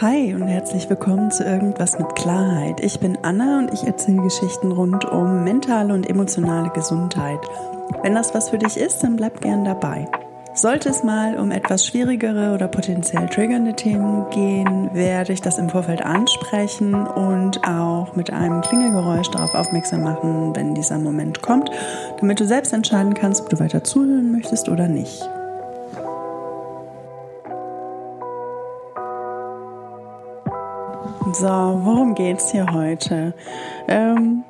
Hi und herzlich willkommen zu Irgendwas mit Klarheit. Ich bin Anna und ich erzähle Geschichten rund um mentale und emotionale Gesundheit. Wenn das was für dich ist, dann bleib gern dabei. Sollte es mal um etwas schwierigere oder potenziell triggernde Themen gehen, werde ich das im Vorfeld ansprechen und auch mit einem Klingelgeräusch darauf aufmerksam machen, wenn dieser Moment kommt, damit du selbst entscheiden kannst, ob du weiter zuhören möchtest oder nicht. So, worum geht's hier heute? Ähm,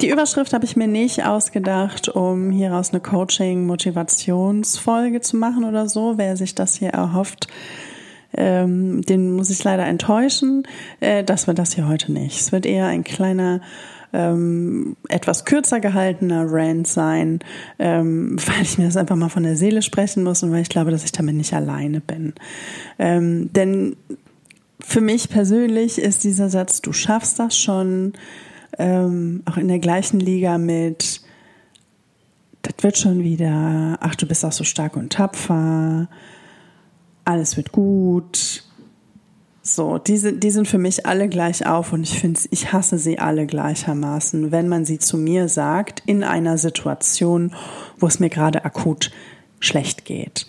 die Überschrift habe ich mir nicht ausgedacht, um hieraus eine Coaching-Motivationsfolge zu machen oder so. Wer sich das hier erhofft, ähm, den muss ich leider enttäuschen. Äh, das wird das hier heute nicht. Es wird eher ein kleiner ähm, etwas kürzer gehaltener Rant sein, ähm, weil ich mir das einfach mal von der Seele sprechen muss und weil ich glaube, dass ich damit nicht alleine bin. Ähm, denn für mich persönlich ist dieser Satz, du schaffst das schon, ähm, auch in der gleichen Liga mit, das wird schon wieder, ach, du bist auch so stark und tapfer, alles wird gut. So, diese, die sind für mich alle gleich auf und ich finde, ich hasse sie alle gleichermaßen, wenn man sie zu mir sagt in einer Situation, wo es mir gerade akut schlecht geht.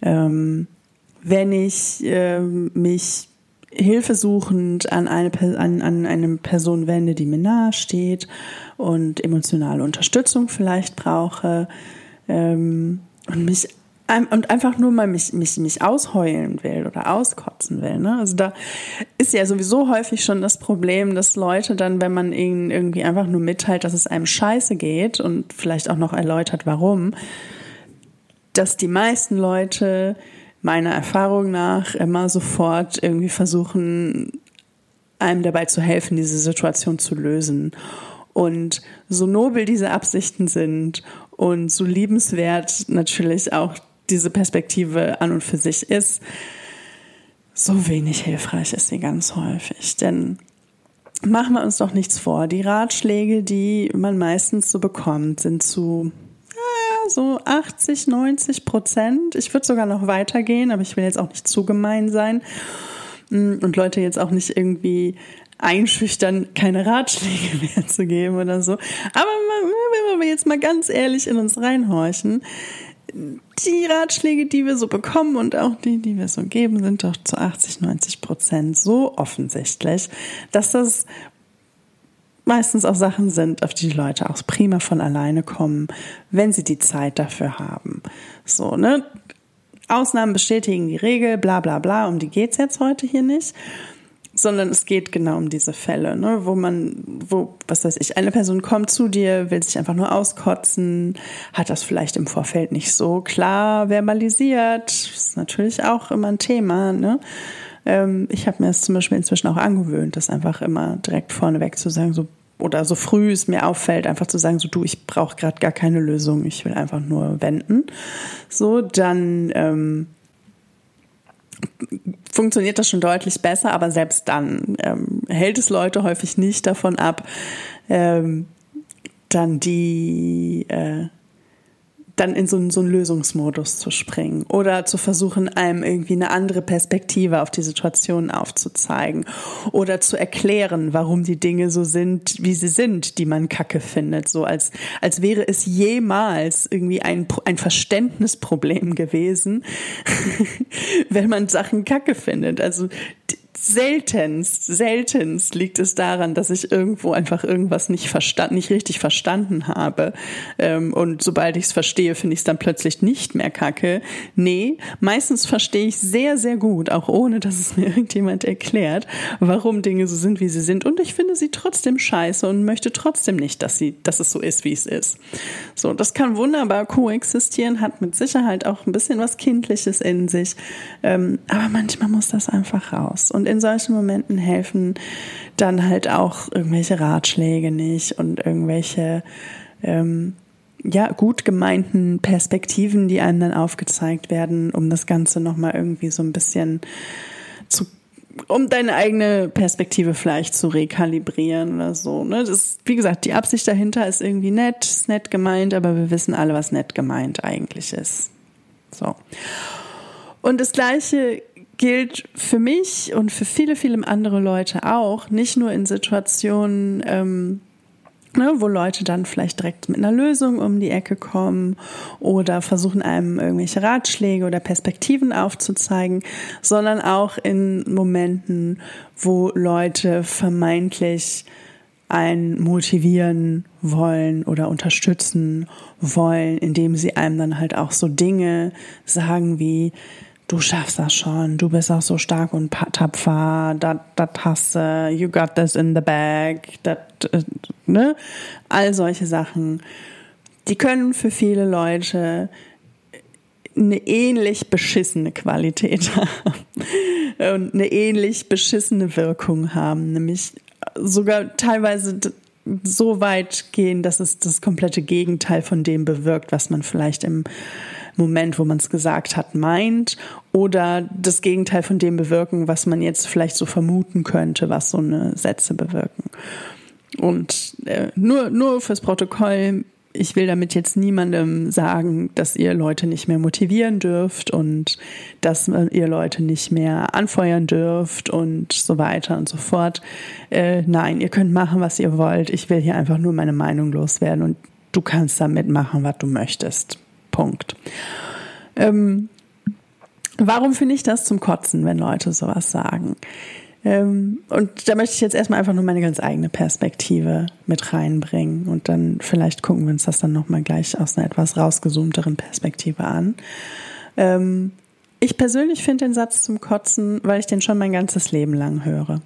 Ähm, wenn ich äh, mich hilfesuchend an eine, an, an eine Person wende, die mir nahe steht und emotionale Unterstützung vielleicht brauche ähm, und mich und einfach nur mal mich, mich, mich ausheulen will oder auskotzen will. Ne? Also da ist ja sowieso häufig schon das Problem, dass Leute dann, wenn man ihnen irgendwie einfach nur mitteilt, dass es einem scheiße geht und vielleicht auch noch erläutert, warum, dass die meisten Leute meiner Erfahrung nach immer sofort irgendwie versuchen, einem dabei zu helfen, diese Situation zu lösen. Und so nobel diese Absichten sind und so liebenswert natürlich auch diese Perspektive an und für sich ist, so wenig hilfreich ist sie ganz häufig. Denn machen wir uns doch nichts vor. Die Ratschläge, die man meistens so bekommt, sind zu so 80, 90 Prozent. Ich würde sogar noch weitergehen, aber ich will jetzt auch nicht zu gemein sein mm, und Leute jetzt auch nicht irgendwie einschüchtern, keine Ratschläge mehr zu geben oder so. Aber wenn wir jetzt mal ganz ehrlich in uns reinhorchen, die Ratschläge, die wir so bekommen und auch die, die wir so geben, sind doch zu 80, 90 Prozent so offensichtlich, dass das meistens auch Sachen sind, auf die die Leute auch prima von alleine kommen, wenn sie die Zeit dafür haben. So, ne? Ausnahmen bestätigen die Regel, bla bla bla, um die geht's jetzt heute hier nicht. Sondern es geht genau um diese Fälle, ne, wo man, wo, was weiß ich, eine Person kommt zu dir, will sich einfach nur auskotzen, hat das vielleicht im Vorfeld nicht so klar verbalisiert. Ist natürlich auch immer ein Thema, ne? Ähm, ich habe mir das zum Beispiel inzwischen auch angewöhnt, das einfach immer direkt vorneweg zu sagen, so oder so früh es mir auffällt, einfach zu sagen, so du, ich brauche gerade gar keine Lösung, ich will einfach nur wenden. So, dann ähm, funktioniert das schon deutlich besser, aber selbst dann ähm, hält es Leute häufig nicht davon ab, ähm, dann die äh, dann in so, einen, so einen Lösungsmodus zu springen oder zu versuchen, einem irgendwie eine andere Perspektive auf die Situation aufzuzeigen oder zu erklären, warum die Dinge so sind, wie sie sind, die man kacke findet, so als, als wäre es jemals irgendwie ein, ein Verständnisproblem gewesen, wenn man Sachen kacke findet. Also seltenst, seltenst liegt es daran, dass ich irgendwo einfach irgendwas nicht verstanden, nicht richtig verstanden habe. Ähm, und sobald ich es verstehe, finde ich es dann plötzlich nicht mehr kacke. Nee, meistens verstehe ich sehr, sehr gut, auch ohne dass es mir irgendjemand erklärt, warum Dinge so sind, wie sie sind. Und ich finde sie trotzdem scheiße und möchte trotzdem nicht, dass sie, dass es so ist, wie es ist. So, das kann wunderbar koexistieren, hat mit Sicherheit auch ein bisschen was Kindliches in sich. Ähm, aber manchmal muss das einfach raus. Und in solchen Momenten helfen dann halt auch irgendwelche Ratschläge nicht und irgendwelche ähm, ja gut gemeinten Perspektiven, die einem dann aufgezeigt werden, um das Ganze nochmal irgendwie so ein bisschen zu um deine eigene Perspektive vielleicht zu rekalibrieren oder so. Ne? Das, wie gesagt, die Absicht dahinter ist irgendwie nett, ist nett gemeint, aber wir wissen alle, was nett gemeint eigentlich ist. So. Und das Gleiche gilt für mich und für viele, viele andere Leute auch, nicht nur in Situationen, ähm, ne, wo Leute dann vielleicht direkt mit einer Lösung um die Ecke kommen oder versuchen einem irgendwelche Ratschläge oder Perspektiven aufzuzeigen, sondern auch in Momenten, wo Leute vermeintlich einen motivieren wollen oder unterstützen wollen, indem sie einem dann halt auch so Dinge sagen wie, du schaffst das schon, du bist auch so stark und tapfer, das hast du, you got this in the bag, dat, äh, ne? All solche Sachen, die können für viele Leute eine ähnlich beschissene Qualität haben und eine ähnlich beschissene Wirkung haben, nämlich sogar teilweise so weit gehen, dass es das komplette Gegenteil von dem bewirkt, was man vielleicht im Moment, wo man es gesagt hat, meint oder das Gegenteil von dem bewirken, was man jetzt vielleicht so vermuten könnte, was so eine Sätze bewirken. Und äh, nur, nur fürs Protokoll, ich will damit jetzt niemandem sagen, dass ihr Leute nicht mehr motivieren dürft und dass ihr Leute nicht mehr anfeuern dürft und so weiter und so fort. Äh, nein, ihr könnt machen, was ihr wollt. Ich will hier einfach nur meine Meinung loswerden und du kannst damit machen, was du möchtest. Punkt. Ähm, warum finde ich das zum Kotzen, wenn Leute sowas sagen? Ähm, und da möchte ich jetzt erstmal einfach nur meine ganz eigene Perspektive mit reinbringen und dann vielleicht gucken wir uns das dann nochmal gleich aus einer etwas rausgezoomteren Perspektive an. Ähm, ich persönlich finde den Satz zum Kotzen, weil ich den schon mein ganzes Leben lang höre.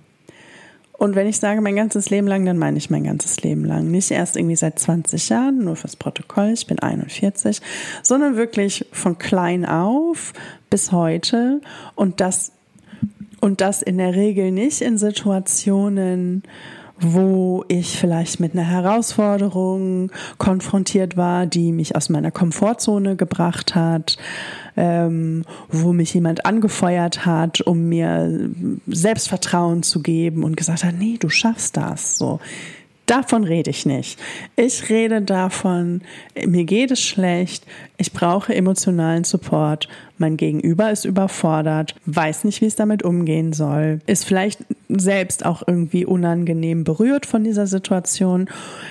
Und wenn ich sage mein ganzes Leben lang, dann meine ich mein ganzes Leben lang. Nicht erst irgendwie seit 20 Jahren, nur fürs Protokoll, ich bin 41, sondern wirklich von klein auf bis heute. Und das, und das in der Regel nicht in Situationen, wo ich vielleicht mit einer Herausforderung konfrontiert war, die mich aus meiner Komfortzone gebracht hat, ähm, wo mich jemand angefeuert hat, um mir Selbstvertrauen zu geben und gesagt hat, nee, du schaffst das. So, Davon rede ich nicht. Ich rede davon, mir geht es schlecht, ich brauche emotionalen Support, mein Gegenüber ist überfordert, weiß nicht, wie es damit umgehen soll, ist vielleicht selbst auch irgendwie unangenehm berührt von dieser Situation,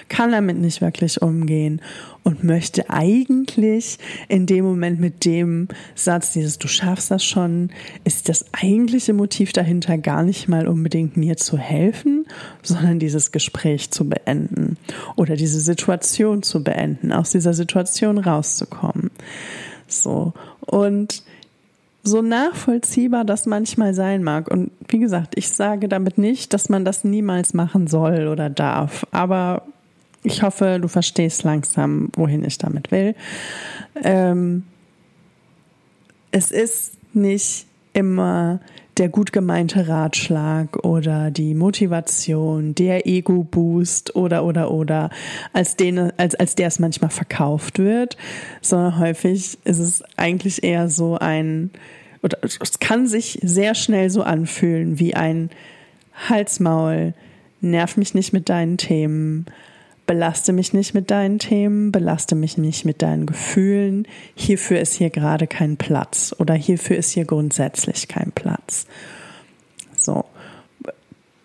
kann damit nicht wirklich umgehen und möchte eigentlich in dem Moment mit dem Satz, dieses Du schaffst das schon, ist das eigentliche Motiv dahinter gar nicht mal unbedingt mir zu helfen, sondern dieses Gespräch zu beenden oder diese Situation zu beenden, aus dieser Situation rauszukommen. So. Und so nachvollziehbar das manchmal sein mag. Und wie gesagt, ich sage damit nicht, dass man das niemals machen soll oder darf. Aber ich hoffe, du verstehst langsam, wohin ich damit will. Ähm, es ist nicht immer der gut gemeinte Ratschlag oder die Motivation, der Ego-Boost oder oder oder als den, als, als der es manchmal verkauft wird, sondern häufig ist es eigentlich eher so ein, oder es kann sich sehr schnell so anfühlen wie ein Halsmaul, nerv mich nicht mit deinen Themen, belaste mich nicht mit deinen Themen, belaste mich nicht mit deinen Gefühlen. Hierfür ist hier gerade kein Platz oder hierfür ist hier grundsätzlich kein Platz. So.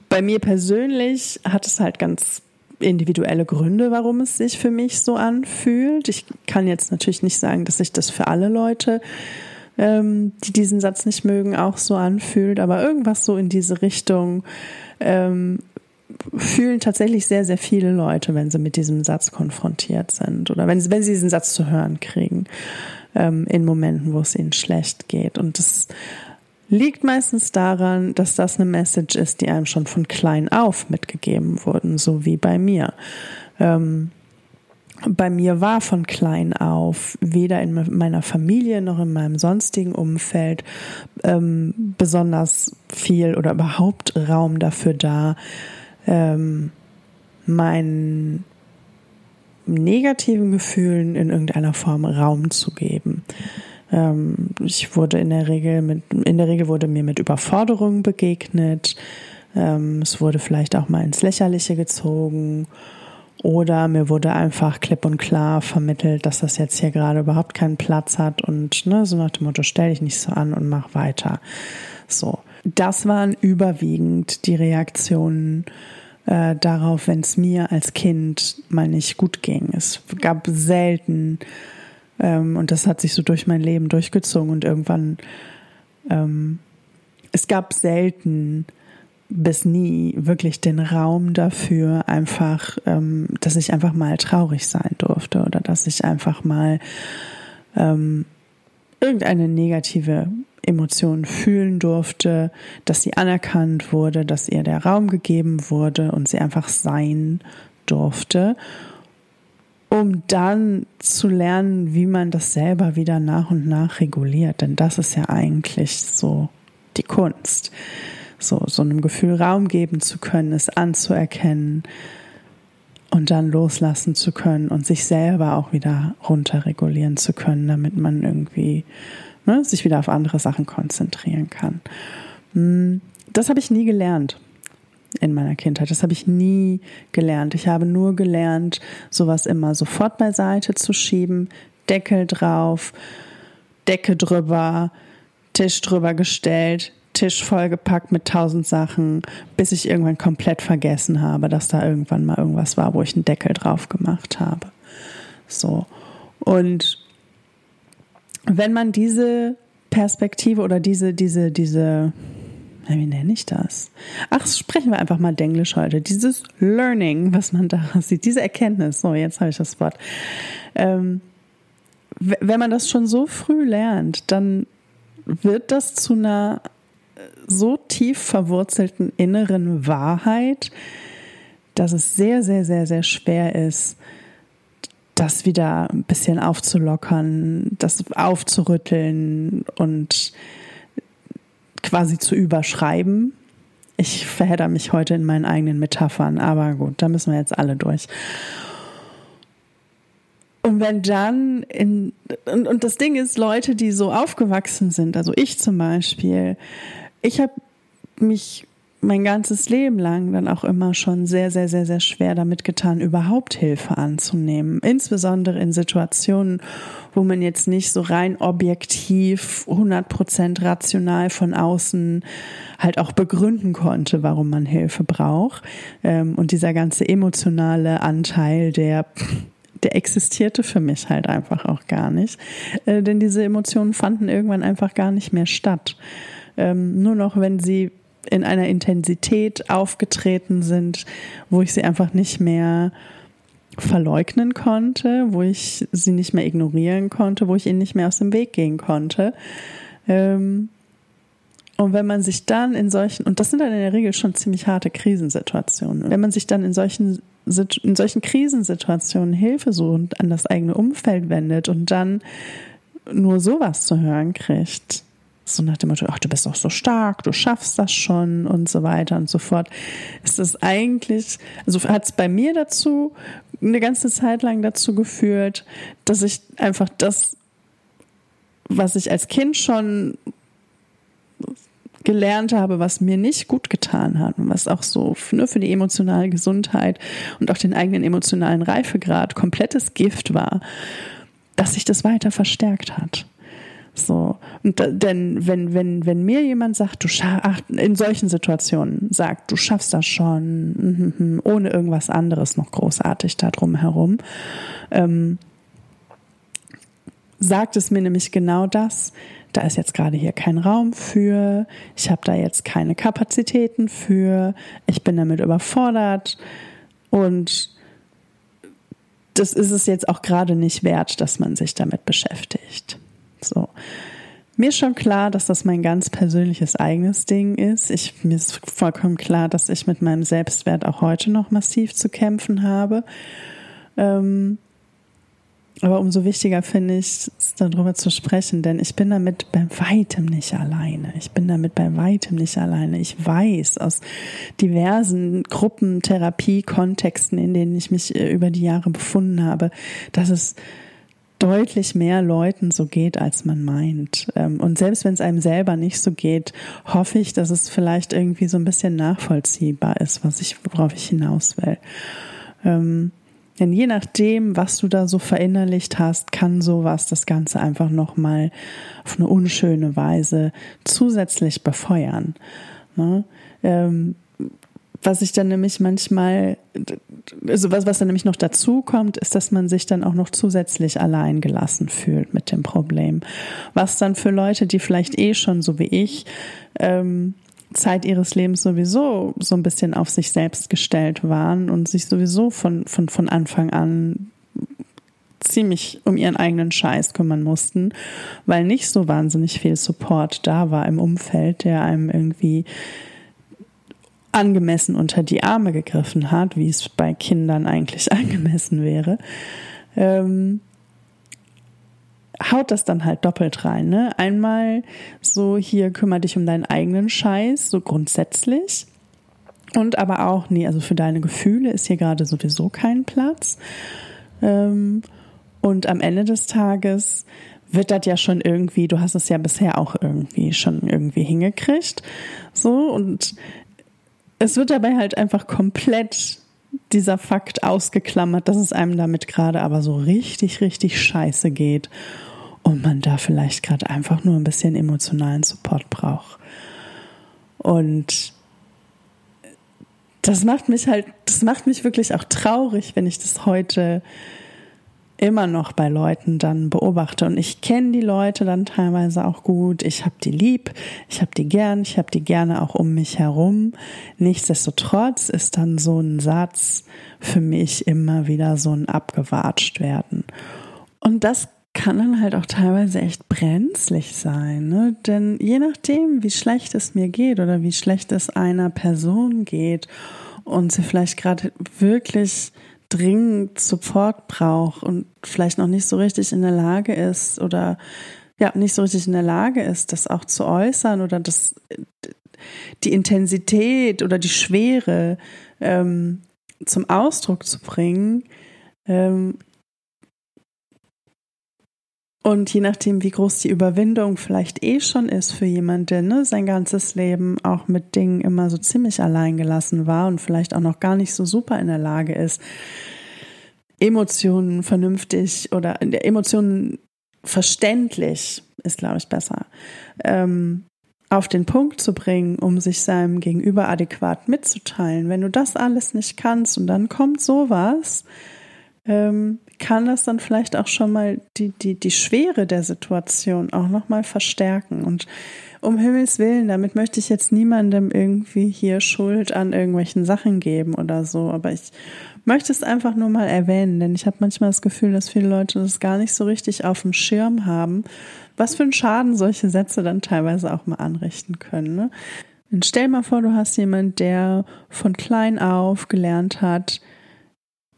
Bei mir persönlich hat es halt ganz individuelle Gründe, warum es sich für mich so anfühlt. Ich kann jetzt natürlich nicht sagen, dass sich das für alle Leute, ähm, die diesen Satz nicht mögen, auch so anfühlt, aber irgendwas so in diese Richtung ähm, fühlen tatsächlich sehr, sehr viele Leute, wenn sie mit diesem Satz konfrontiert sind oder wenn, wenn sie diesen Satz zu hören kriegen, ähm, in Momenten, wo es ihnen schlecht geht. Und das liegt meistens daran, dass das eine Message ist, die einem schon von klein auf mitgegeben wurden, so wie bei mir. Ähm, bei mir war von klein auf weder in meiner Familie noch in meinem sonstigen Umfeld ähm, besonders viel oder überhaupt Raum dafür da, ähm, meinen negativen Gefühlen in irgendeiner Form Raum zu geben. Ähm, ich wurde in der Regel mit, in der Regel wurde mir mit Überforderungen begegnet. Ähm, es wurde vielleicht auch mal ins Lächerliche gezogen. Oder mir wurde einfach klipp und klar vermittelt, dass das jetzt hier gerade überhaupt keinen Platz hat und ne, so nach dem Motto, stell dich nicht so an und mach weiter. So. Das waren überwiegend die Reaktionen äh, darauf, wenn es mir als Kind mal nicht gut ging. Es gab selten, ähm, und das hat sich so durch mein Leben durchgezogen und irgendwann, ähm, es gab selten bis nie wirklich den Raum dafür, einfach, ähm, dass ich einfach mal traurig sein durfte oder dass ich einfach mal ähm, irgendeine negative Emotion fühlen durfte, dass sie anerkannt wurde, dass ihr der Raum gegeben wurde und sie einfach sein durfte, um dann zu lernen, wie man das selber wieder nach und nach reguliert. Denn das ist ja eigentlich so die Kunst so, so einem Gefühl Raum geben zu können, es anzuerkennen und dann loslassen zu können und sich selber auch wieder runterregulieren zu können, damit man irgendwie ne, sich wieder auf andere Sachen konzentrieren kann. Hm, das habe ich nie gelernt in meiner Kindheit. Das habe ich nie gelernt. Ich habe nur gelernt, sowas immer sofort beiseite zu schieben, Deckel drauf, Decke drüber, Tisch drüber gestellt, Tisch vollgepackt mit tausend Sachen, bis ich irgendwann komplett vergessen habe, dass da irgendwann mal irgendwas war, wo ich einen Deckel drauf gemacht habe. So. Und wenn man diese Perspektive oder diese, diese, diese, wie nenne ich das? Ach, sprechen wir einfach mal Denglisch heute. Dieses Learning, was man da sieht, diese Erkenntnis, so, jetzt habe ich das Wort. Ähm, wenn man das schon so früh lernt, dann wird das zu einer so tief verwurzelten inneren Wahrheit, dass es sehr, sehr, sehr, sehr schwer ist, das wieder ein bisschen aufzulockern, das aufzurütteln und quasi zu überschreiben. Ich verhedder mich heute in meinen eigenen Metaphern, aber gut, da müssen wir jetzt alle durch. Und wenn dann in, und, und das Ding ist, Leute, die so aufgewachsen sind, also ich zum Beispiel, ich habe mich mein ganzes Leben lang dann auch immer schon sehr, sehr, sehr, sehr schwer damit getan, überhaupt Hilfe anzunehmen. Insbesondere in Situationen, wo man jetzt nicht so rein objektiv, 100% rational von außen halt auch begründen konnte, warum man Hilfe braucht. Ähm, und dieser ganze emotionale Anteil, der der existierte für mich halt einfach auch gar nicht. Äh, denn diese Emotionen fanden irgendwann einfach gar nicht mehr statt ähm, nur noch, wenn sie in einer Intensität aufgetreten sind, wo ich sie einfach nicht mehr verleugnen konnte, wo ich sie nicht mehr ignorieren konnte, wo ich ihnen nicht mehr aus dem Weg gehen konnte. Ähm, und wenn man sich dann in solchen, und das sind dann in der Regel schon ziemlich harte Krisensituationen, wenn man sich dann in solchen, in solchen Krisensituationen Hilfe sucht, an das eigene Umfeld wendet und dann nur sowas zu hören kriegt, so nach dem Motto, ach, du bist doch so stark, du schaffst das schon und so weiter und so fort, ist das eigentlich, also hat es bei mir dazu eine ganze Zeit lang dazu geführt, dass ich einfach das, was ich als Kind schon gelernt habe, was mir nicht gut getan hat und was auch so nur für die emotionale Gesundheit und auch den eigenen emotionalen Reifegrad komplettes Gift war, dass sich das weiter verstärkt hat. So. Und da, denn wenn, wenn, wenn mir jemand sagt, du schaffst, in solchen Situationen sagt, du schaffst das schon, mhm, mhm, ohne irgendwas anderes noch großartig da drum herum, ähm, sagt es mir nämlich genau das. Da ist jetzt gerade hier kein Raum für, ich habe da jetzt keine Kapazitäten für, ich bin damit überfordert und das ist es jetzt auch gerade nicht wert, dass man sich damit beschäftigt. So. Mir ist schon klar, dass das mein ganz persönliches eigenes Ding ist. Ich, mir ist vollkommen klar, dass ich mit meinem Selbstwert auch heute noch massiv zu kämpfen habe. Ähm, aber umso wichtiger finde ich es, darüber zu sprechen, denn ich bin damit bei weitem nicht alleine. Ich bin damit bei weitem nicht alleine. Ich weiß aus diversen Gruppen, Therapie, Kontexten, in denen ich mich äh, über die Jahre befunden habe, dass es deutlich mehr Leuten so geht, als man meint. Ähm, und selbst wenn es einem selber nicht so geht, hoffe ich, dass es vielleicht irgendwie so ein bisschen nachvollziehbar ist, was ich, worauf ich hinaus will. Ähm, Denn je nachdem, was du da so verinnerlicht hast, kann sowas das Ganze einfach nochmal auf eine unschöne Weise zusätzlich befeuern. Ne? Ähm, was ich dann nämlich manchmal, also was, was dann nämlich noch dazu kommt, ist, dass man sich dann auch noch zusätzlich allein gelassen fühlt mit dem Problem. Was dann für Leute, die vielleicht eh schon so wie ich ähm, Zeit ihres Lebens sowieso so ein bisschen auf sich selbst gestellt waren und sich sowieso von, von, von Anfang an ziemlich um ihren eigenen Scheiß kümmern mussten, weil nicht so wahnsinnig viel Support da war im Umfeld, der einem irgendwie angemessen unter die Arme gegriffen hat, wie es bei Kindern eigentlich angemessen wäre. Ähm, haut das dann halt doppelt rein. Ne? Einmal so, hier kümmere dich um deinen eigenen Scheiß, so grundsätzlich. Und aber auch, nee, also für deine Gefühle ist hier gerade sowieso kein Platz. Ähm, und am Ende des Tages wird das ja schon irgendwie, du hast es ja bisher auch irgendwie schon irgendwie hingekriegt. So, und es wird dabei halt einfach komplett dieser Fakt ausgeklammert, dass es einem damit gerade aber so richtig, richtig scheiße geht und man da vielleicht gerade einfach nur ein bisschen emotionalen Support braucht. Und das macht mich halt, das macht mich wirklich auch traurig, wenn ich das heute immer noch bei Leuten dann beobachte. Und ich kenne die Leute dann teilweise auch gut. Ich habe die lieb, ich habe die gern, ich habe die gerne auch um mich herum. Nichtsdestotrotz ist dann so ein Satz für mich immer wieder so ein abgewatscht werden. Und das kann dann halt auch teilweise echt brenzlig sein, ne? Denn je nachdem, wie schlecht es mir geht oder wie schlecht es einer Person geht und sie vielleicht gerade wirklich dringend Support braucht und vielleicht noch nicht so richtig in der Lage ist oder ja, nicht so richtig in der Lage ist, das auch zu äußern oder das die Intensität oder die Schwere ähm, zum Ausdruck zu bringen, ähm, und je nachdem, wie groß die Überwindung vielleicht eh schon ist für jemanden, der ne, sein ganzes Leben auch mit Dingen immer so ziemlich allein gelassen war und vielleicht auch noch gar nicht so super in der Lage ist, Emotionen vernünftig oder Emotionen verständlich ist, glaube ich, besser, ähm, auf den Punkt zu bringen, um sich seinem Gegenüber adäquat mitzuteilen. Wenn du das alles nicht kannst und dann kommt sowas, ähm, kann das dann vielleicht auch schon mal die, die, die Schwere der Situation auch nochmal verstärken. Und um Himmels Willen, damit möchte ich jetzt niemandem irgendwie hier Schuld an irgendwelchen Sachen geben oder so. Aber ich möchte es einfach nur mal erwähnen, denn ich habe manchmal das Gefühl, dass viele Leute das gar nicht so richtig auf dem Schirm haben, was für einen Schaden solche Sätze dann teilweise auch mal anrichten können. Ne? Und stell mal vor, du hast jemand, der von klein auf gelernt hat,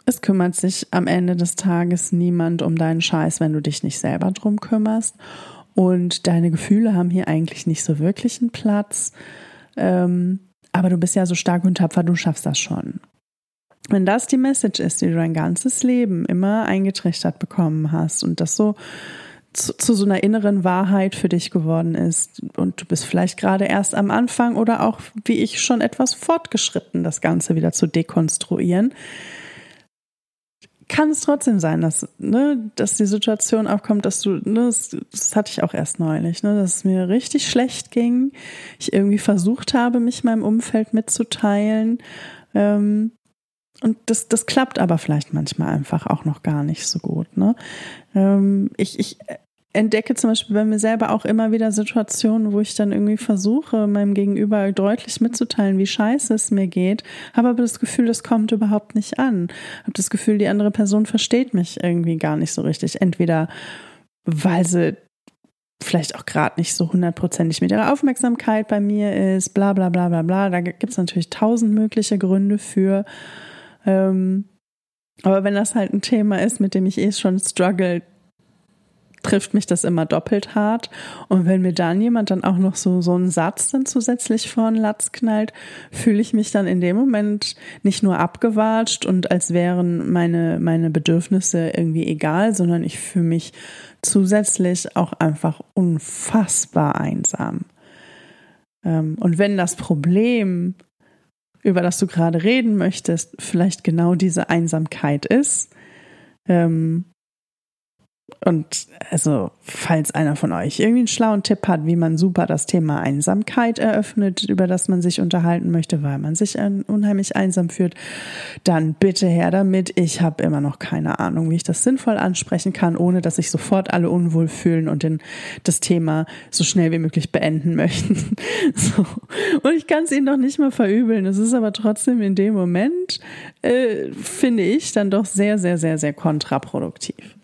es kümmert sich am Ende des Tages niemand um deinen Scheiß, wenn du dich nicht selber drum kümmerst. Und deine Gefühle haben hier eigentlich nicht so wirklich einen Platz. Ähm, aber du bist ja so stark und tapfer, du schaffst das schon. Wenn das die Message ist, die du dein ganzes Leben immer eingetrichtert bekommen hast und das so zu, zu, so einer inneren Wahrheit für dich geworden ist und du bist vielleicht gerade erst am Anfang oder auch wie ich schon etwas fortgeschritten, das Ganze wieder zu dekonstruieren, kann es trotzdem sein, dass, ne, dass die Situation aufkommt, dass du, ne, das, das hatte ich auch erst neulich, ne, dass es mir richtig schlecht ging. Ich irgendwie versucht habe, mich meinem Umfeld mitzuteilen. Ähm, und das, das klappt aber vielleicht manchmal einfach auch noch gar nicht so gut. Ne? Ähm, ich, ich entdecke zum Beispiel bei mir selber auch immer wieder Situationen, wo ich dann irgendwie versuche, meinem Gegenüber deutlich mitzuteilen, wie scheiße es mir geht, habe aber das Gefühl, das kommt überhaupt nicht an. Habe das Gefühl, die andere Person versteht mich irgendwie gar nicht so richtig. Entweder weil sie vielleicht auch gerade nicht so hundertprozentig mit ihrer Aufmerksamkeit bei mir ist, bla bla bla bla bla. Da gibt es natürlich tausend mögliche Gründe für. Ähm, aber wenn das halt ein Thema ist, mit dem ich eh schon struggle, trifft mich das immer doppelt hart. Und wenn mir dann jemand dann auch noch so, so einen Satz dann zusätzlich vor den Latz knallt, fühle ich mich dann in dem Moment nicht nur abgewatscht und als wären meine, meine Bedürfnisse irgendwie egal, sondern ich fühle mich zusätzlich auch einfach unfassbar einsam. Ähm, und wenn das Problem über das du gerade reden möchtest, vielleicht genau diese Einsamkeit ist. Ähm, und also, falls einer von euch irgendwie einen schlauen Tipp hat, wie man super das Thema Einsamkeit eröffnet, über das man sich unterhalten möchte, weil man sich unheimlich einsam fühlt, dann bitte her damit. Ich habe immer noch keine Ahnung, wie ich das sinnvoll ansprechen kann, ohne dass sich sofort alle unwohl fühlen und den, das Thema so schnell wie möglich beenden möchten. So. Und ich kann es ihnen noch nicht mal verübeln. Es ist aber trotzdem in dem Moment, äh, finde ich, dann doch sehr, sehr, sehr, sehr kontraproduktiv.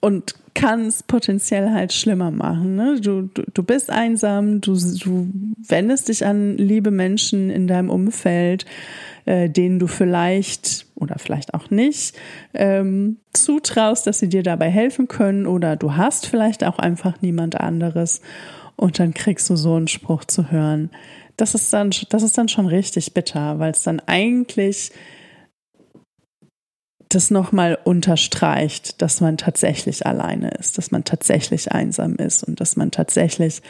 Und kann es potenziell halt schlimmer machen. Ne? Du, du, du bist einsam, du, du wendest dich an liebe Menschen in deinem Umfeld, äh, denen du vielleicht oder vielleicht auch nicht ähm, zutraust, dass sie dir dabei helfen können oder du hast vielleicht auch einfach niemand anderes und dann kriegst du so einen Spruch zu hören. Das ist dann, das ist dann schon richtig bitter, weil es dann eigentlich das nochmal unterstreicht, dass man tatsächlich alleine ist, dass man tatsächlich einsam ist und dass man tatsächlich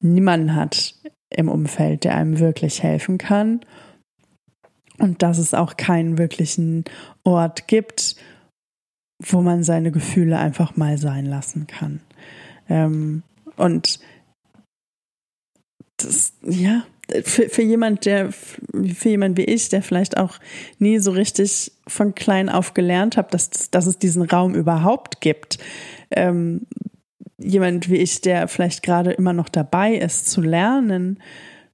niemanden hat im Umfeld, der einem wirklich helfen kann. Und dass es auch keinen wirklichen Ort gibt, wo man seine Gefühle einfach mal sein lassen kann. Ähm, und das, ja, für, für jemand, der, für jemand wie ich, der vielleicht auch nie so richtig von klein auf gelernt hat, dass, dass es diesen Raum überhaupt gibt. Ähm, jemand wie ich, der vielleicht gerade immer noch dabei ist zu lernen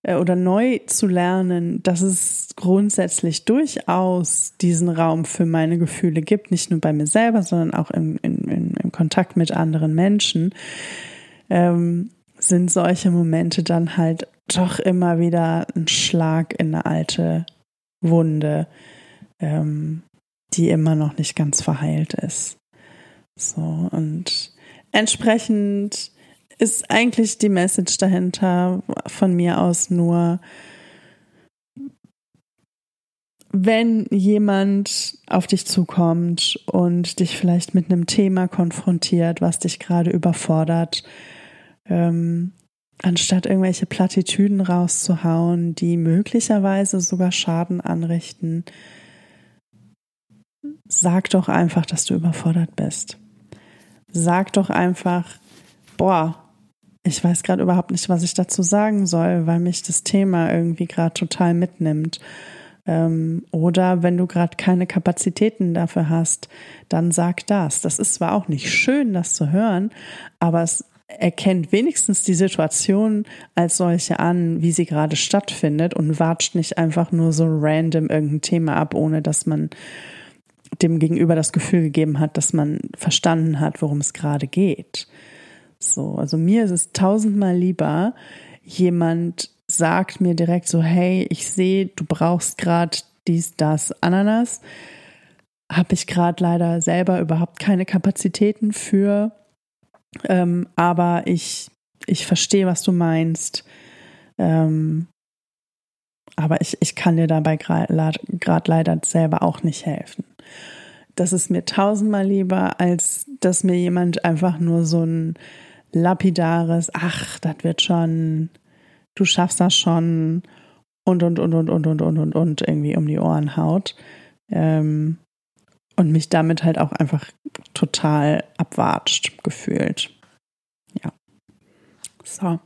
äh, oder neu zu lernen, dass es grundsätzlich durchaus diesen Raum für meine Gefühle gibt, nicht nur bei mir selber, sondern auch im, in, im Kontakt mit anderen Menschen. Ähm, sind solche Momente dann halt doch immer wieder ein Schlag in eine alte Wunde, ähm, die immer noch nicht ganz verheilt ist. So, und entsprechend ist eigentlich die Message dahinter von mir aus nur, wenn jemand auf dich zukommt und dich vielleicht mit einem Thema konfrontiert, was dich gerade überfordert, ähm, anstatt irgendwelche Plattitüden rauszuhauen, die möglicherweise sogar Schaden anrichten, sag doch einfach, dass du überfordert bist. Sag doch einfach, boah, ich weiß gerade überhaupt nicht, was ich dazu sagen soll, weil mich das Thema irgendwie gerade total mitnimmt. Ähm, oder wenn du gerade keine Kapazitäten dafür hast, dann sag das. Das ist zwar auch nicht schön, das zu hören, aber es erkennt wenigstens die Situation als solche an, wie sie gerade stattfindet und watscht nicht einfach nur so random irgendein Thema ab, ohne dass man dem Gegenüber das Gefühl gegeben hat, dass man verstanden hat, worum es gerade geht. So, also mir ist es tausendmal lieber, jemand sagt mir direkt so, hey, ich sehe, du brauchst gerade dies, das, Ananas. Habe ich gerade leider selber überhaupt keine Kapazitäten für ähm, aber ich, ich verstehe, was du meinst. Ähm, aber ich, ich kann dir dabei gerade leider selber auch nicht helfen. Das ist mir tausendmal lieber, als dass mir jemand einfach nur so ein lapidares, ach, das wird schon, du schaffst das schon und und und und und und und und irgendwie um die Ohren haut. Ähm, und mich damit halt auch einfach total abwatscht gefühlt. Ja. So.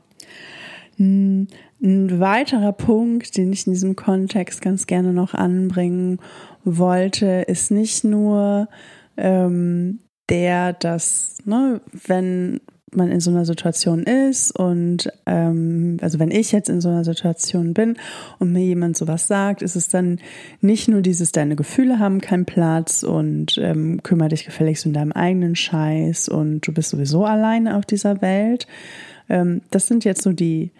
Ein weiterer Punkt, den ich in diesem Kontext ganz gerne noch anbringen wollte, ist nicht nur ähm, der, dass, ne, wenn man in so einer Situation ist und ähm, also wenn ich jetzt in so einer Situation bin und mir jemand sowas sagt, ist es dann nicht nur dieses, deine Gefühle haben keinen Platz und ähm, kümmere dich gefälligst um deinen eigenen Scheiß und du bist sowieso alleine auf dieser Welt. Ähm, das sind jetzt so die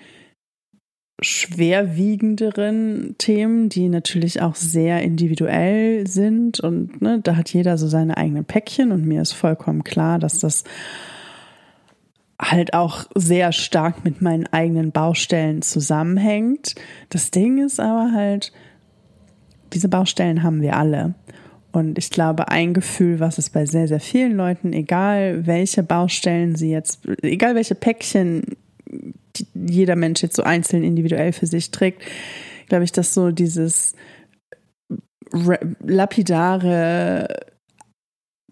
schwerwiegenderen Themen, die natürlich auch sehr individuell sind und ne, da hat jeder so seine eigenen Päckchen und mir ist vollkommen klar, dass das halt auch sehr stark mit meinen eigenen Baustellen zusammenhängt. Das Ding ist aber halt, diese Baustellen haben wir alle. Und ich glaube, ein Gefühl, was es bei sehr, sehr vielen Leuten, egal welche Baustellen sie jetzt, egal welche Päckchen jeder Mensch jetzt so einzeln individuell für sich trägt, glaube ich, dass so dieses lapidare,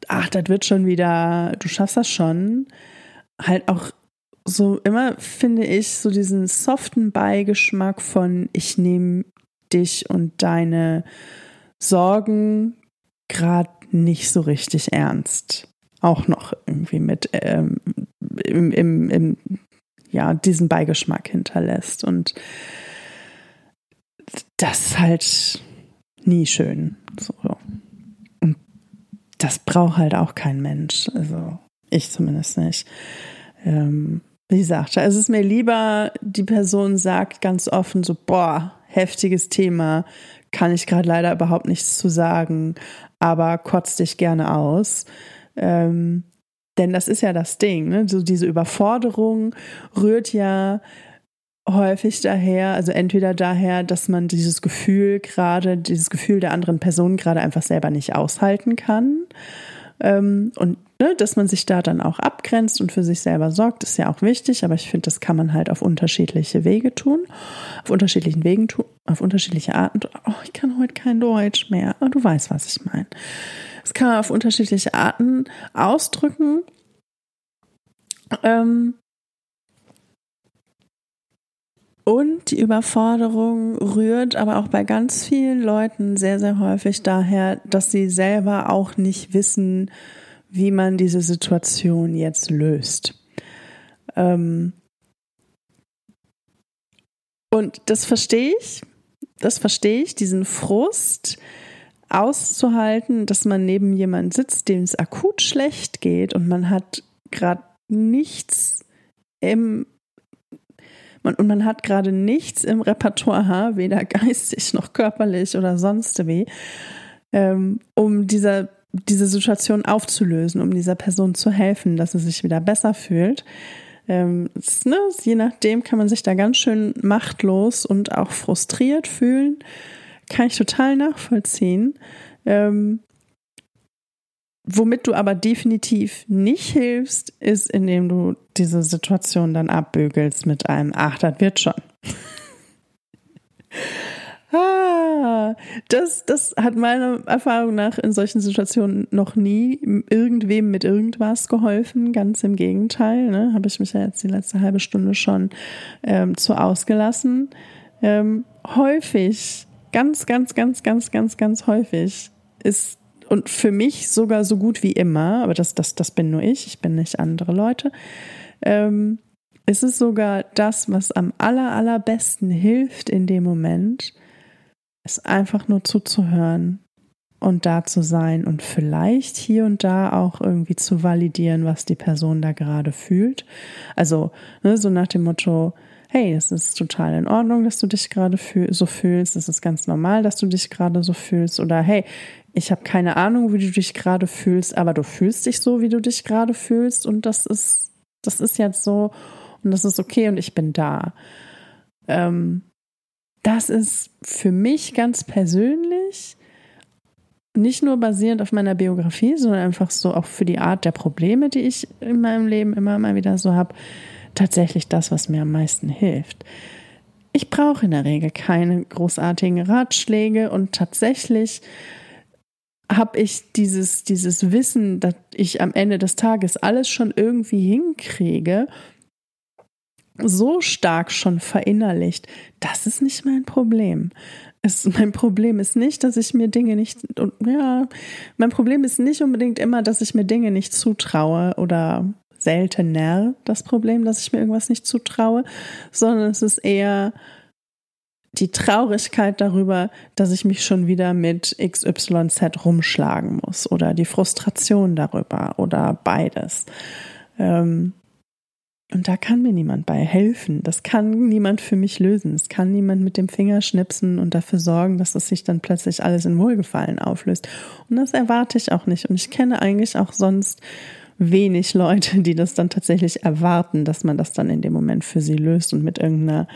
ach, das wird schon wieder, du schaffst das schon, halt auch so immer, finde ich, so diesen soften Beigeschmack von ich nehme dich und deine Sorgen gerade nicht so richtig ernst. Auch noch irgendwie mit ähm, im, im, im, ja, diesen Beigeschmack hinterlässt. Und das ist halt nie schön. So. Und das braucht halt auch kein Mensch. Also ich zumindest nicht. Ähm, wie gesagt, es ist mir lieber, die Person sagt ganz offen so, boah, heftiges Thema, kann ich gerade leider überhaupt nichts zu sagen, aber kotzt dich gerne aus. Ähm, denn das ist ja das Ding, ne? so diese Überforderung rührt ja häufig daher, also entweder daher, dass man dieses Gefühl gerade, dieses Gefühl der anderen Person gerade einfach selber nicht aushalten kann. Ähm, und ne, dass man sich da dann auch abgrenzt und für sich selber sorgt, ist ja auch wichtig, aber ich finde, das kann man halt auf unterschiedliche Wege tun, auf unterschiedlichen Wegen tun, auf unterschiedliche Arten. Oh, ich kann heute kein Deutsch mehr, aber du weißt, was ich meine. Das kann man auf unterschiedliche Arten ausdrücken. Ähm, und die Überforderung rührt aber auch bei ganz vielen Leuten sehr, sehr häufig daher, dass sie selber auch nicht wissen, wie man diese Situation jetzt löst. Ähm und das verstehe ich, das verstehe ich, diesen Frust auszuhalten, dass man neben jemand sitzt, dem es akut schlecht geht und man hat gerade nichts im man, und man hat gerade nichts im Repertoire, weder geistig noch körperlich oder sonst wie, ähm, um dieser, diese Situation aufzulösen, um dieser Person zu helfen, dass sie sich wieder besser fühlt. Ähm, ne, je nachdem kann man sich da ganz schön machtlos und auch frustriert fühlen. Kann ich total nachvollziehen. Ähm, Womit du aber definitiv nicht hilfst, ist, indem du diese Situation dann abbügelst mit einem Ach, das wird schon. ah, das, das hat meiner Erfahrung nach in solchen Situationen noch nie irgendwem mit irgendwas geholfen. Ganz im Gegenteil. Ne? Habe ich mich ja jetzt die letzte halbe Stunde schon ähm, zu ausgelassen. Ähm, häufig, ganz, ganz, ganz, ganz, ganz, ganz häufig ist und für mich sogar so gut wie immer, aber das, das, das bin nur ich, ich bin nicht andere Leute, ähm, ist es sogar das, was am aller, allerbesten hilft in dem Moment, ist einfach nur zuzuhören und da zu sein und vielleicht hier und da auch irgendwie zu validieren, was die Person da gerade fühlt. Also ne, so nach dem Motto, hey, es ist total in Ordnung, dass du dich gerade so fühlst, es ist ganz normal, dass du dich gerade so fühlst. Oder hey, ich habe keine Ahnung, wie du dich gerade fühlst, aber du fühlst dich so, wie du dich gerade fühlst. Und das ist, das ist jetzt so. Und das ist okay und ich bin da. Ähm, das ist für mich ganz persönlich nicht nur basierend auf meiner Biografie, sondern einfach so auch für die Art der Probleme, die ich in meinem Leben immer mal wieder so habe, tatsächlich das, was mir am meisten hilft. Ich brauche in der Regel keine großartigen Ratschläge und tatsächlich habe ich dieses, dieses Wissen, dass ich am Ende des Tages alles schon irgendwie hinkriege, so stark schon verinnerlicht, das ist nicht mein Problem. Es, mein Problem ist nicht, dass ich mir Dinge nicht, ja, mein Problem ist nicht unbedingt immer, dass ich mir Dinge nicht zutraue oder seltener das Problem, dass ich mir irgendwas nicht zutraue, sondern es ist eher, die Traurigkeit darüber, dass ich mich schon wieder mit XYZ rumschlagen muss oder die Frustration darüber oder beides. Ähm, und da kann mir niemand bei helfen. Das kann niemand für mich lösen. Es kann niemand mit dem Finger schnipsen und dafür sorgen, dass es sich dann plötzlich alles in Wohlgefallen auflöst. Und das erwarte ich auch nicht. Und ich kenne eigentlich auch sonst wenig Leute, die das dann tatsächlich erwarten, dass man das dann in dem Moment für sie löst und mit irgendeiner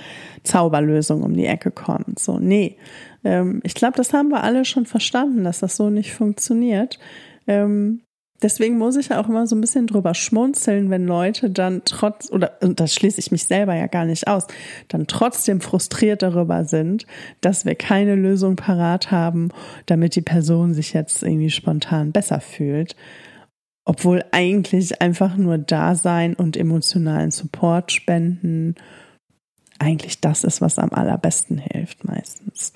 Zauberlösung um die Ecke kommt. So, nee. Ähm, ich glaube, das haben wir alle schon verstanden, dass das so nicht funktioniert. Ähm, Deswegen muss ich auch immer so ein bisschen drüber schmunzeln, wenn Leute dann trotz, oder und das schließe ich mich selber ja gar nicht aus, dann trotzdem frustriert darüber sind, dass wir keine Lösung parat haben, damit die Person sich jetzt irgendwie spontan besser fühlt. Obwohl eigentlich einfach nur da sein und emotionalen Support spenden eigentlich das ist, was am allerbesten hilft meistens.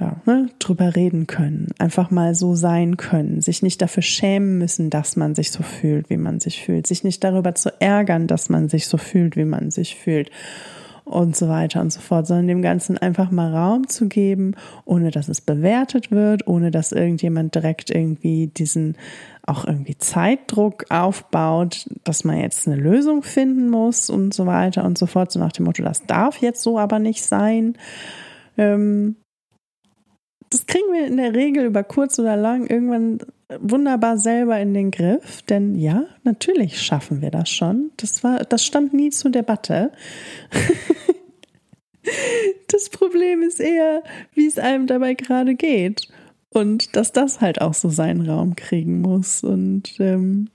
Ja, ne, drüber reden können, einfach mal so sein können, sich nicht dafür schämen müssen, dass man sich so fühlt, wie man sich fühlt, sich nicht darüber zu ärgern, dass man sich so fühlt, wie man sich fühlt und so weiter und so fort, sondern dem Ganzen einfach mal Raum zu geben, ohne dass es bewertet wird, ohne dass irgendjemand direkt irgendwie diesen auch irgendwie Zeitdruck aufbaut, dass man jetzt eine Lösung finden muss und so weiter und so fort, so nach dem Motto, das darf jetzt so aber nicht sein. Ähm, das kriegen wir in der Regel über kurz oder lang irgendwann wunderbar selber in den Griff, denn ja, natürlich schaffen wir das schon. Das war, das stand nie zur Debatte. das Problem ist eher, wie es einem dabei gerade geht und dass das halt auch so seinen Raum kriegen muss. Und ähm,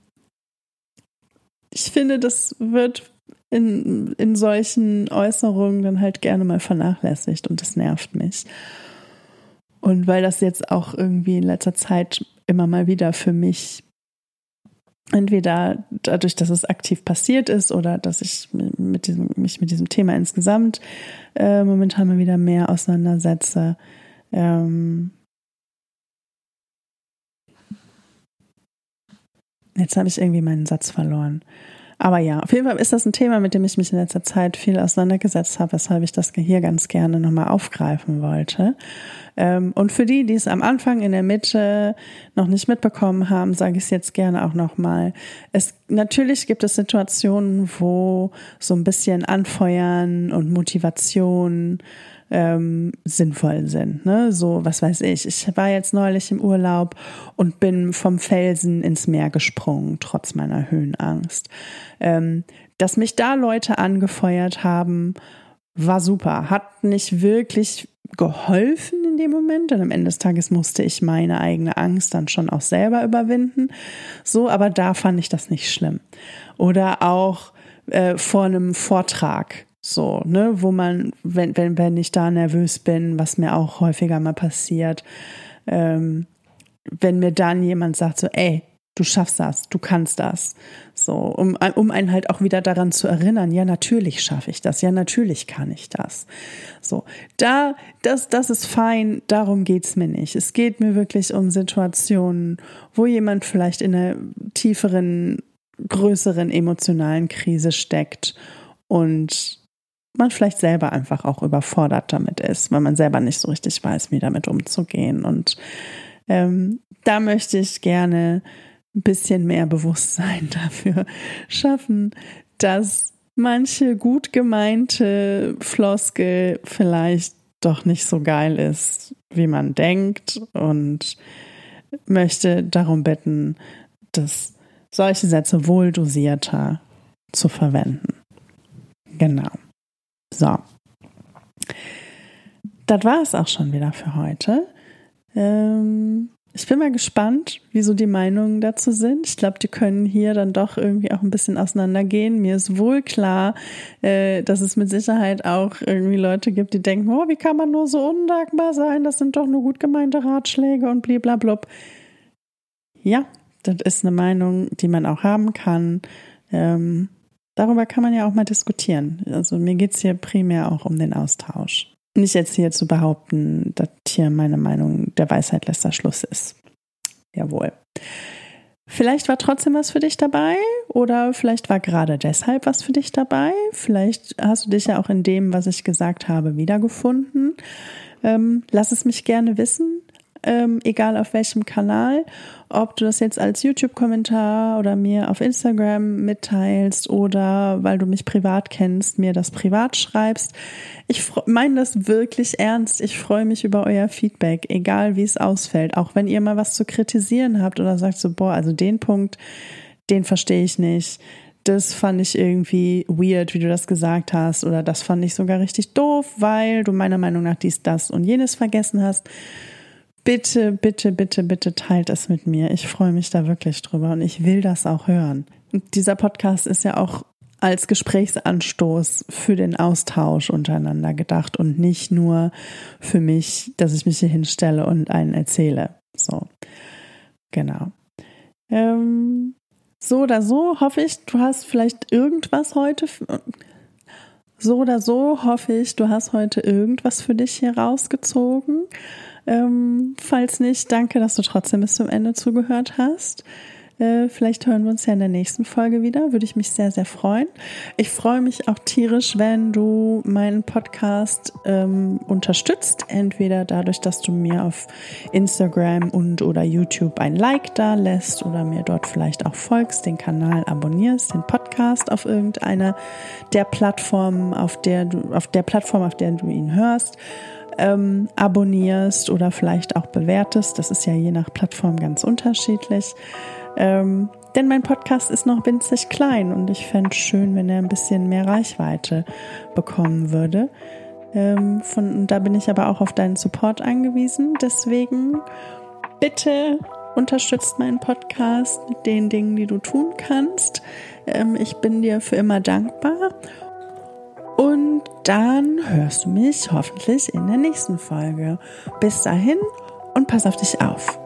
ich finde, das wird in, in solchen Äußerungen dann halt gerne mal vernachlässigt und das nervt mich. Und weil das jetzt auch irgendwie in letzter Zeit immer mal wieder für mich entweder dadurch, dass es aktiv passiert ist oder dass ich mit diesem, mich mit diesem Thema insgesamt äh, momentan mal wieder mehr auseinandersetze. Ähm Jetzt habe ich irgendwie meinen Satz verloren. Aber ja, auf jeden Fall ist das ein Thema, mit dem ich mich in letzter Zeit viel auseinandergesetzt habe, weshalb ich das hier ganz gerne nochmal aufgreifen wollte. Ähm, und für die, die es am Anfang in der Mitte noch nicht mitbekommen haben, sage ich es jetzt gerne auch nochmal. Es, natürlich gibt es Situationen, wo so ein bisschen Anfeuern und Motivation ähm, sinnvoll sind. Ne? So, was weiß ich. Ich war jetzt neulich im Urlaub und bin vom Felsen ins Meer gesprungen, trotz meiner Höhenangst. Ähm, dass mich da Leute angefeuert haben, war super. Hat nicht wirklich geholfen in dem Moment, denn am Ende des Tages musste ich meine eigene Angst dann schon auch selber überwinden. So, aber da fand ich das nicht schlimm. Oder auch äh, vor einem Vortrag so, ne, wo man, wenn, wenn, wenn ich da nervös bin, was mir auch häufiger mal passiert, ähm, wenn mir dann jemand sagt, so, ey, du schaffst das, du kannst das. So, um, um einen halt auch wieder daran zu erinnern, ja, natürlich schaffe ich das, ja, natürlich kann ich das. So, da, das, das ist fein, darum geht's mir nicht. Es geht mir wirklich um Situationen, wo jemand vielleicht in einer tieferen, größeren emotionalen Krise steckt und man vielleicht selber einfach auch überfordert damit ist, weil man selber nicht so richtig weiß, wie damit umzugehen. Und ähm, da möchte ich gerne ein bisschen mehr Bewusstsein dafür schaffen, dass manche gut gemeinte Floskel vielleicht doch nicht so geil ist, wie man denkt und möchte darum bitten, dass solche Sätze wohl dosierter zu verwenden. Genau. So. Das war es auch schon wieder für heute. Ähm, ich bin mal gespannt, wieso die Meinungen dazu sind. Ich glaube, die können hier dann doch irgendwie auch ein bisschen auseinandergehen. Mir ist wohl klar, äh, dass es mit Sicherheit auch irgendwie Leute gibt, die denken, oh, wie kann man nur so undankbar sein? Das sind doch nur gut gemeinte Ratschläge und bliblablub. Ja, das ist eine Meinung, die man auch haben kann. Ähm, darüber kann man ja auch mal diskutieren. Also mir geht es hier primär auch um den Austausch. Nicht jetzt hier zu behaupten, dass hier meine Meinung der Weisheit letzter Schluss ist. Jawohl. Vielleicht war trotzdem was für dich dabei oder vielleicht war gerade deshalb was für dich dabei. Vielleicht hast du dich ja auch in dem, was ich gesagt habe, wiedergefunden. Ähm, lass es mich gerne wissen ähm, egal auf welchem Kanal, ob du das jetzt als YouTube-Kommentar oder mir auf Instagram mitteilst oder weil du mich privat kennst, mir das privat schreibst. Ich meine das wirklich ernst. Ich freue mich über euer Feedback, egal wie es ausfällt. Auch wenn ihr mal was zu kritisieren habt oder sagt so, boah, also den Punkt, den verstehe ich nicht das fand ich irgendwie weird, wie du das gesagt hast, oder das fand ich sogar richtig doof, weil du meiner Meinung nach dies, das und jenes vergessen hast bitte, bitte, bitte, bitte teilt es mit mir. Ich freue mich da wirklich drüber und ich will das auch hören. Und dieser Podcast ist ja auch als Gesprächsanstoß für den Austausch untereinander gedacht und nicht nur für mich, dass ich mich hier hinstelle und einen erzähle. So, genau. Ähm, so oder so hoffe ich, du hast vielleicht irgendwas heute. So oder so hoffe ich, du hast heute irgendwas für dich hier rausgezogen. Ähm, falls nicht, danke, dass du trotzdem bis zum Ende zugehört hast. Äh, vielleicht hören wir uns ja in der nächsten Folge wieder. Würde ich mich sehr, sehr freuen. Ich freue mich auch tierisch, wenn du meinen Podcast ähm, unterstützt. Entweder dadurch, dass du mir auf Instagram und oder YouTube ein Like da lässt oder mir dort vielleicht auch folgst, den Kanal abonnierst, den Podcast auf irgendeiner der Plattformen, auf der du, auf der Plattform, auf der du ihn hörst. Ähm, abonnierst oder vielleicht auch bewertest. Das ist ja je nach Plattform ganz unterschiedlich. Ähm, denn mein Podcast ist noch winzig klein und ich fände es schön, wenn er ein bisschen mehr Reichweite bekommen würde. Ähm, von, da bin ich aber auch auf deinen Support angewiesen. Deswegen bitte unterstützt meinen Podcast mit den Dingen, die du tun kannst. Ähm, ich bin dir für immer dankbar. Und dann hörst du mich hoffentlich in der nächsten Folge. Bis dahin und pass auf dich auf.